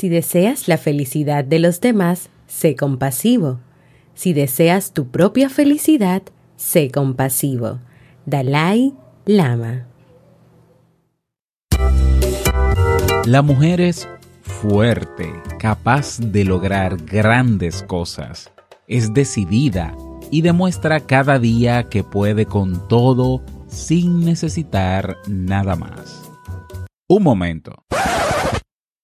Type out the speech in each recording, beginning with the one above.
Si deseas la felicidad de los demás, sé compasivo. Si deseas tu propia felicidad, sé compasivo. Dalai Lama. La mujer es fuerte, capaz de lograr grandes cosas. Es decidida y demuestra cada día que puede con todo sin necesitar nada más. Un momento.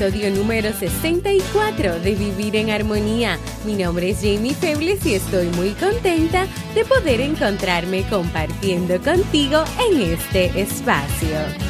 Episodio número 64 de Vivir en Armonía. Mi nombre es Jamie Febles y estoy muy contenta de poder encontrarme compartiendo contigo en este espacio.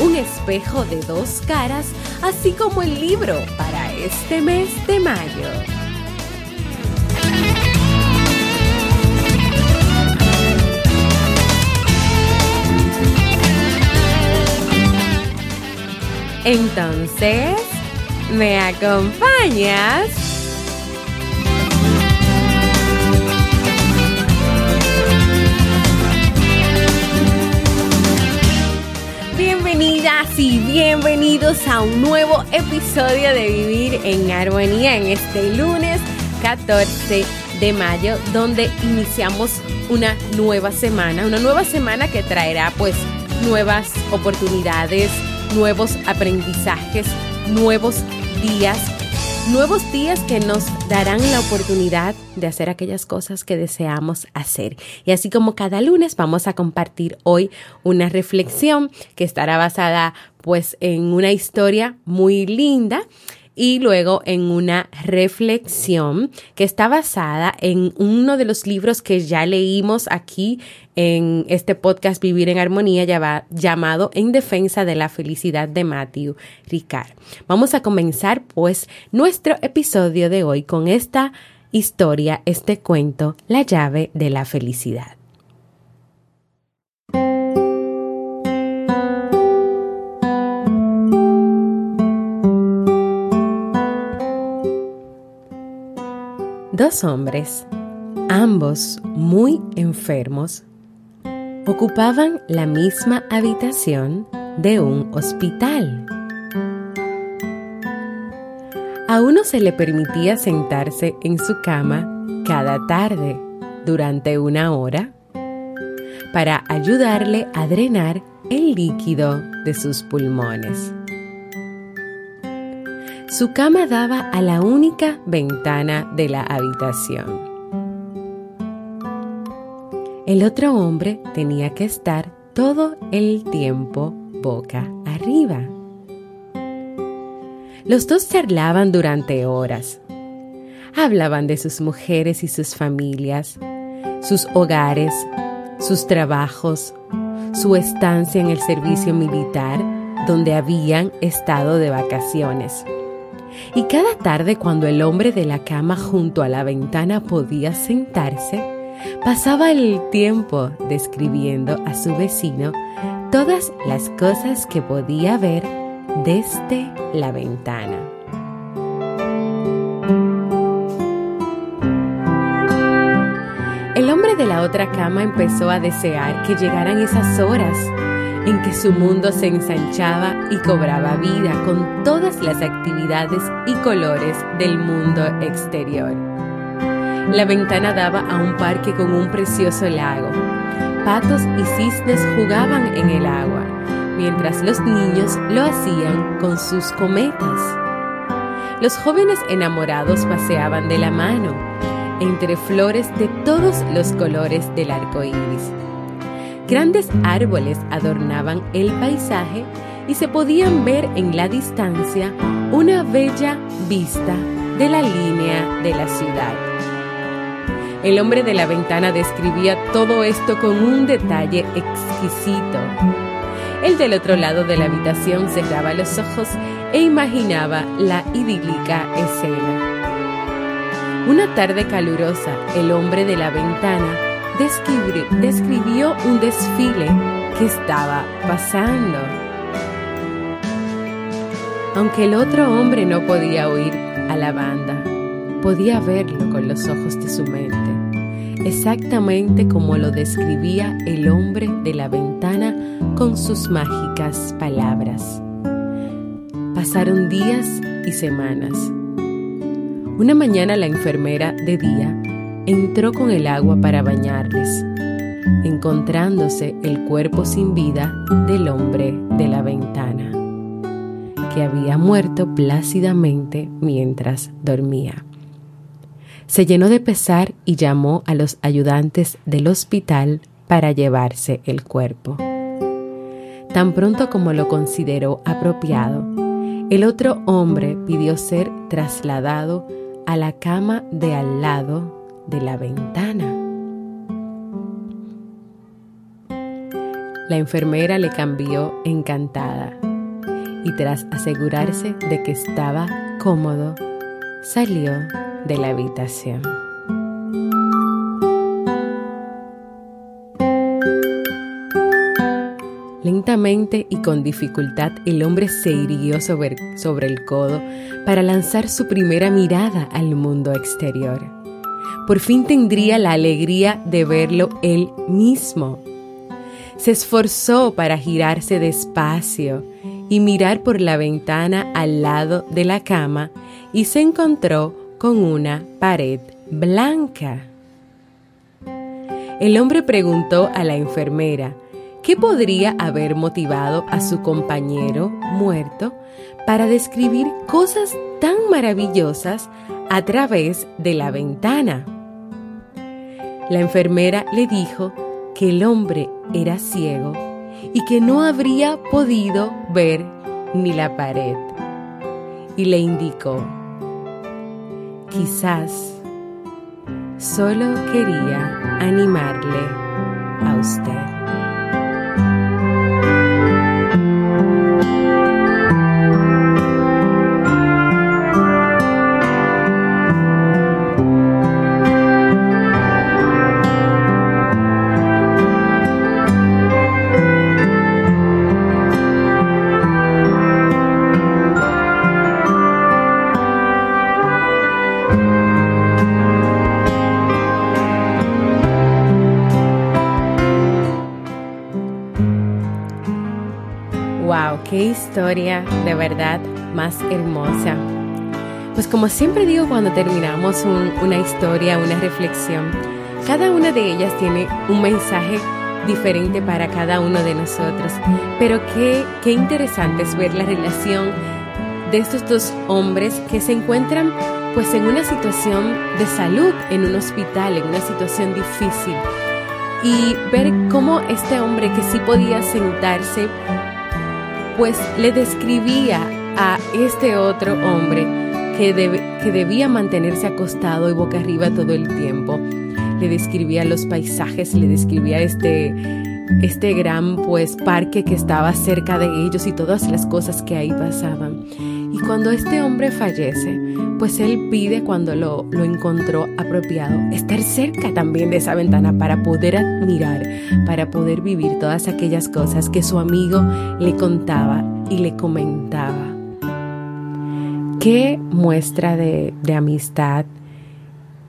Un espejo de dos caras, así como el libro para este mes de mayo. Entonces, ¿me acompañas? Bienvenidas y bienvenidos a un nuevo episodio de Vivir en Armonía en este lunes 14 de mayo, donde iniciamos una nueva semana, una nueva semana que traerá pues nuevas oportunidades, nuevos aprendizajes, nuevos días, nuevos días que nos darán la oportunidad de hacer aquellas cosas que deseamos hacer. Y así como cada lunes vamos a compartir hoy una reflexión que estará basada pues en una historia muy linda y luego en una reflexión que está basada en uno de los libros que ya leímos aquí en este podcast Vivir en Armonía llamado En Defensa de la Felicidad de Matthew Ricard. Vamos a comenzar pues nuestro episodio de hoy con esta historia, este cuento, La llave de la felicidad. Dos hombres, ambos muy enfermos, ocupaban la misma habitación de un hospital. A uno se le permitía sentarse en su cama cada tarde durante una hora para ayudarle a drenar el líquido de sus pulmones. Su cama daba a la única ventana de la habitación. El otro hombre tenía que estar todo el tiempo boca arriba. Los dos charlaban durante horas. Hablaban de sus mujeres y sus familias, sus hogares, sus trabajos, su estancia en el servicio militar donde habían estado de vacaciones. Y cada tarde cuando el hombre de la cama junto a la ventana podía sentarse, Pasaba el tiempo describiendo a su vecino todas las cosas que podía ver desde la ventana. El hombre de la otra cama empezó a desear que llegaran esas horas en que su mundo se ensanchaba y cobraba vida con todas las actividades y colores del mundo exterior. La ventana daba a un parque con un precioso lago. Patos y cisnes jugaban en el agua, mientras los niños lo hacían con sus cometas. Los jóvenes enamorados paseaban de la mano entre flores de todos los colores del arco iris. Grandes árboles adornaban el paisaje y se podían ver en la distancia una bella vista de la línea de la ciudad. El hombre de la ventana describía todo esto con un detalle exquisito. El del otro lado de la habitación cerraba los ojos e imaginaba la idílica escena. Una tarde calurosa, el hombre de la ventana describió un desfile que estaba pasando. Aunque el otro hombre no podía oír a la banda, podía verlo con los ojos de su mente, exactamente como lo describía el hombre de la ventana con sus mágicas palabras. Pasaron días y semanas. Una mañana la enfermera de día entró con el agua para bañarles, encontrándose el cuerpo sin vida del hombre de la ventana, que había muerto plácidamente mientras dormía. Se llenó de pesar y llamó a los ayudantes del hospital para llevarse el cuerpo. Tan pronto como lo consideró apropiado, el otro hombre pidió ser trasladado a la cama de al lado de la ventana. La enfermera le cambió encantada y tras asegurarse de que estaba cómodo, salió de la habitación. Lentamente y con dificultad el hombre se irguió sobre, sobre, el codo para lanzar su primera mirada al mundo exterior. Por fin tendría la alegría de verlo él mismo. Se esforzó para girarse despacio y mirar por la ventana al lado de la cama y se encontró con una pared blanca. El hombre preguntó a la enfermera, ¿Qué podría haber motivado a su compañero muerto para describir cosas tan maravillosas a través de la ventana? La enfermera le dijo que el hombre era ciego y que no habría podido ver ni la pared. Y le indicó, quizás solo quería animarle a usted. Qué historia de verdad más hermosa. Pues como siempre digo cuando terminamos una historia, una reflexión, cada una de ellas tiene un mensaje diferente para cada uno de nosotros. Pero qué, qué interesante es ver la relación de estos dos hombres que se encuentran pues en una situación de salud, en un hospital, en una situación difícil. Y ver cómo este hombre que sí podía sentarse pues le describía a este otro hombre que, que debía mantenerse acostado y boca arriba todo el tiempo. Le describía los paisajes, le describía este, este gran pues parque que estaba cerca de ellos y todas las cosas que ahí pasaban. Y cuando este hombre fallece, pues él pide cuando lo, lo, encontró apropiado estar cerca también de esa ventana para poder admirar, para poder vivir todas aquellas cosas que su amigo le contaba y le comentaba. ¿Qué muestra de, amistad?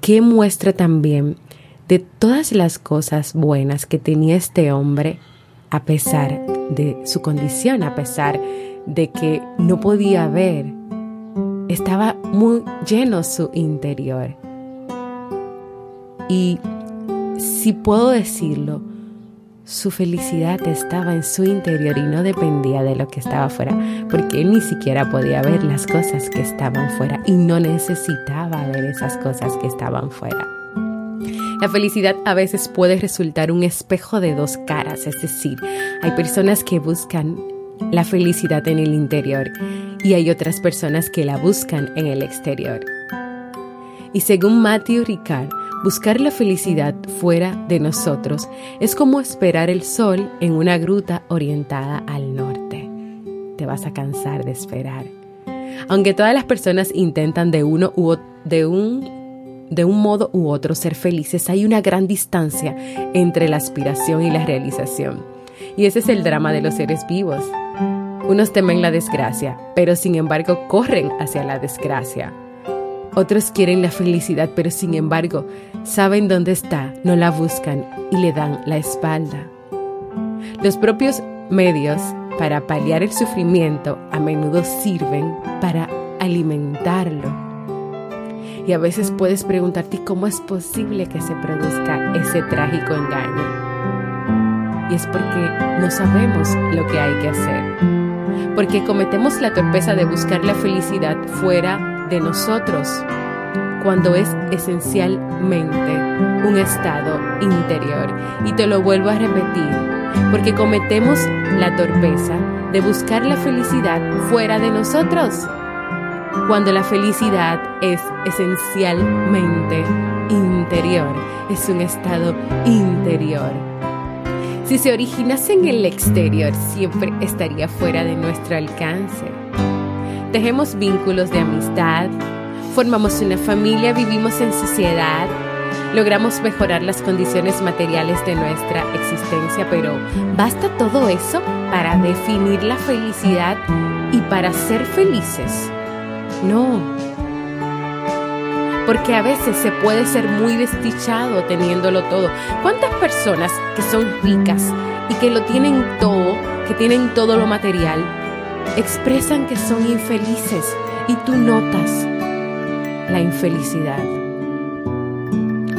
¿Qué muestra también de todas las cosas buenas que tenía este hombre a pesar de su condición, a pesar de que no podía ver. Estaba muy lleno su interior. Y si puedo decirlo, su felicidad estaba en su interior y no dependía de lo que estaba fuera, porque él ni siquiera podía ver las cosas que estaban fuera y no necesitaba ver esas cosas que estaban fuera. La felicidad a veces puede resultar un espejo de dos caras, es decir, hay personas que buscan la felicidad en el interior y hay otras personas que la buscan en el exterior. Y según Matthew Ricard, buscar la felicidad fuera de nosotros es como esperar el sol en una gruta orientada al norte. Te vas a cansar de esperar. Aunque todas las personas intentan de uno u de un de un modo u otro ser felices, hay una gran distancia entre la aspiración y la realización. Y ese es el drama de los seres vivos. Unos temen la desgracia, pero sin embargo corren hacia la desgracia. Otros quieren la felicidad, pero sin embargo saben dónde está, no la buscan y le dan la espalda. Los propios medios para paliar el sufrimiento a menudo sirven para alimentarlo y a veces puedes preguntarte cómo es posible que se produzca ese trágico engaño. Y es porque no sabemos lo que hay que hacer. Porque cometemos la torpeza de buscar la felicidad fuera de nosotros, cuando es esencialmente un estado interior. Y te lo vuelvo a repetir, porque cometemos la torpeza de buscar la felicidad fuera de nosotros cuando la felicidad es esencialmente interior, es un estado interior. Si se originase en el exterior, siempre estaría fuera de nuestro alcance. Tejemos vínculos de amistad, formamos una familia, vivimos en sociedad, logramos mejorar las condiciones materiales de nuestra existencia, pero ¿basta todo eso para definir la felicidad y para ser felices? No. Porque a veces se puede ser muy desdichado teniéndolo todo. ¿Cuántas personas que son ricas y que lo tienen todo, que tienen todo lo material, expresan que son infelices y tú notas la infelicidad?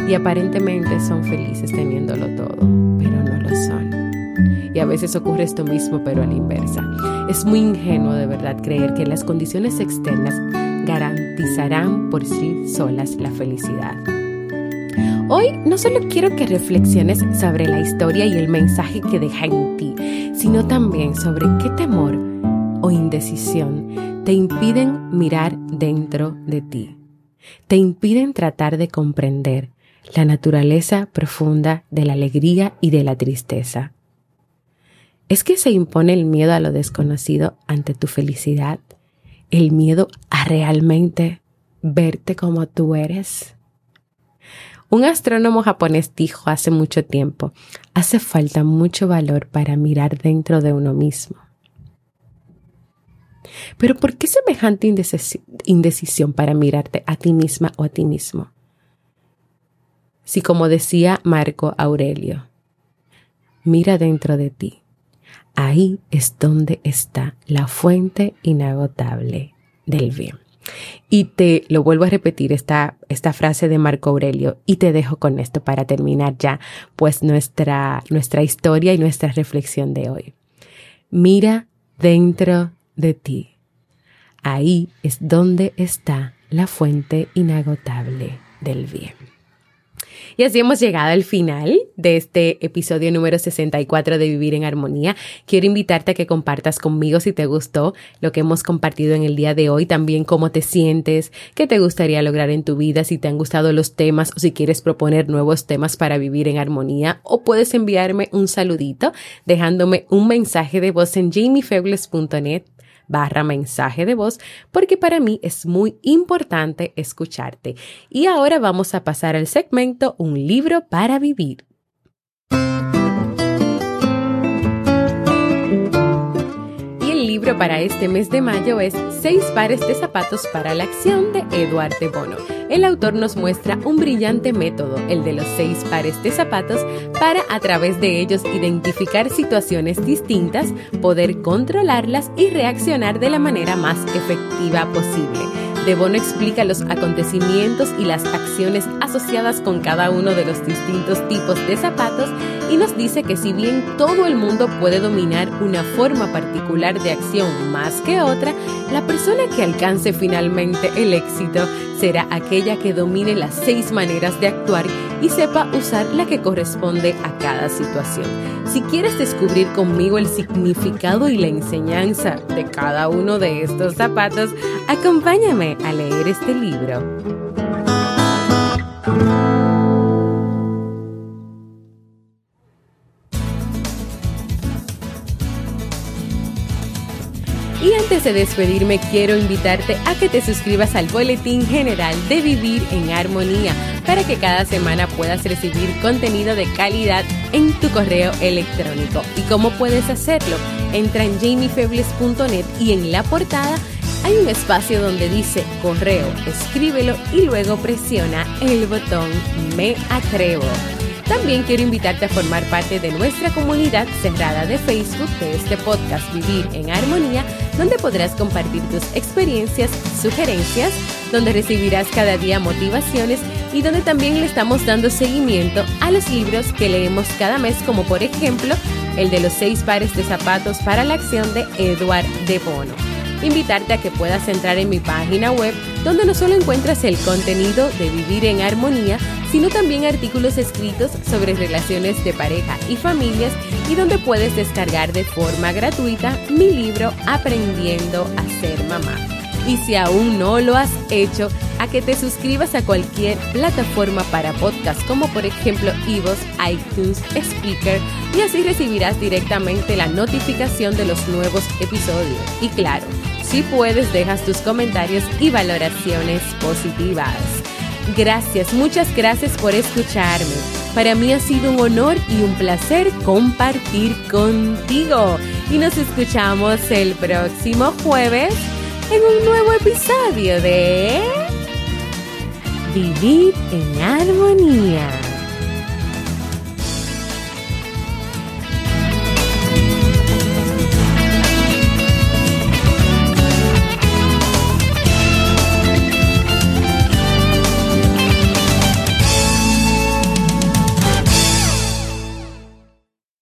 Y aparentemente son felices teniéndolo todo, pero no lo son. Y a veces ocurre esto mismo, pero a la inversa. Es muy ingenuo de verdad creer que las condiciones externas garantizarán por sí solas la felicidad. Hoy no solo quiero que reflexiones sobre la historia y el mensaje que deja en ti, sino también sobre qué temor o indecisión te impiden mirar dentro de ti, te impiden tratar de comprender la naturaleza profunda de la alegría y de la tristeza. ¿Es que se impone el miedo a lo desconocido ante tu felicidad? ¿El miedo a realmente verte como tú eres? Un astrónomo japonés dijo hace mucho tiempo, hace falta mucho valor para mirar dentro de uno mismo. Pero ¿por qué semejante indecisión para mirarte a ti misma o a ti mismo? Si como decía Marco Aurelio, mira dentro de ti Ahí es donde está la fuente inagotable del bien. Y te lo vuelvo a repetir esta, esta frase de Marco Aurelio y te dejo con esto para terminar ya pues nuestra, nuestra historia y nuestra reflexión de hoy. Mira dentro de ti. Ahí es donde está la fuente inagotable del bien. Y así hemos llegado al final de este episodio número 64 de Vivir en Armonía. Quiero invitarte a que compartas conmigo si te gustó lo que hemos compartido en el día de hoy, también cómo te sientes, qué te gustaría lograr en tu vida, si te han gustado los temas o si quieres proponer nuevos temas para vivir en armonía o puedes enviarme un saludito dejándome un mensaje de voz en jamiefebles.net barra mensaje de voz porque para mí es muy importante escucharte. Y ahora vamos a pasar al segmento Un libro para vivir. Libro para este mes de mayo es Seis pares de zapatos para la acción de Eduard de Bono. El autor nos muestra un brillante método, el de los seis pares de zapatos, para a través de ellos identificar situaciones distintas, poder controlarlas y reaccionar de la manera más efectiva posible. De Bono explica los acontecimientos y las acciones asociadas con cada uno de los distintos tipos de zapatos y nos dice que si bien todo el mundo puede dominar una forma particular de acción más que otra, la persona que alcance finalmente el éxito será aquella que domine las seis maneras de actuar y sepa usar la que corresponde a cada situación. Si quieres descubrir conmigo el significado y la enseñanza de cada uno de estos zapatos, acompáñame a leer este libro. Y antes de despedirme, quiero invitarte a que te suscribas al Boletín General de Vivir en Armonía para que cada semana puedas recibir contenido de calidad en tu correo electrónico. ¿Y cómo puedes hacerlo? Entra en jamiefebles.net y en la portada hay un espacio donde dice correo, escríbelo y luego presiona el botón Me atrevo. También quiero invitarte a formar parte de nuestra comunidad cerrada de Facebook de este podcast Vivir en Armonía, donde podrás compartir tus experiencias, sugerencias, donde recibirás cada día motivaciones y donde también le estamos dando seguimiento a los libros que leemos cada mes, como por ejemplo el de los seis pares de zapatos para la acción de Eduard de Bono invitarte a que puedas entrar en mi página web donde no solo encuentras el contenido de Vivir en Armonía, sino también artículos escritos sobre relaciones de pareja y familias y donde puedes descargar de forma gratuita mi libro Aprendiendo a ser mamá. Y si aún no lo has hecho, a que te suscribas a cualquier plataforma para podcast como por ejemplo Evox, iTunes, Speaker y así recibirás directamente la notificación de los nuevos episodios. Y claro, si puedes dejas tus comentarios y valoraciones positivas. Gracias, muchas gracias por escucharme. Para mí ha sido un honor y un placer compartir contigo. Y nos escuchamos el próximo jueves en un nuevo episodio de Vivir en Armonía.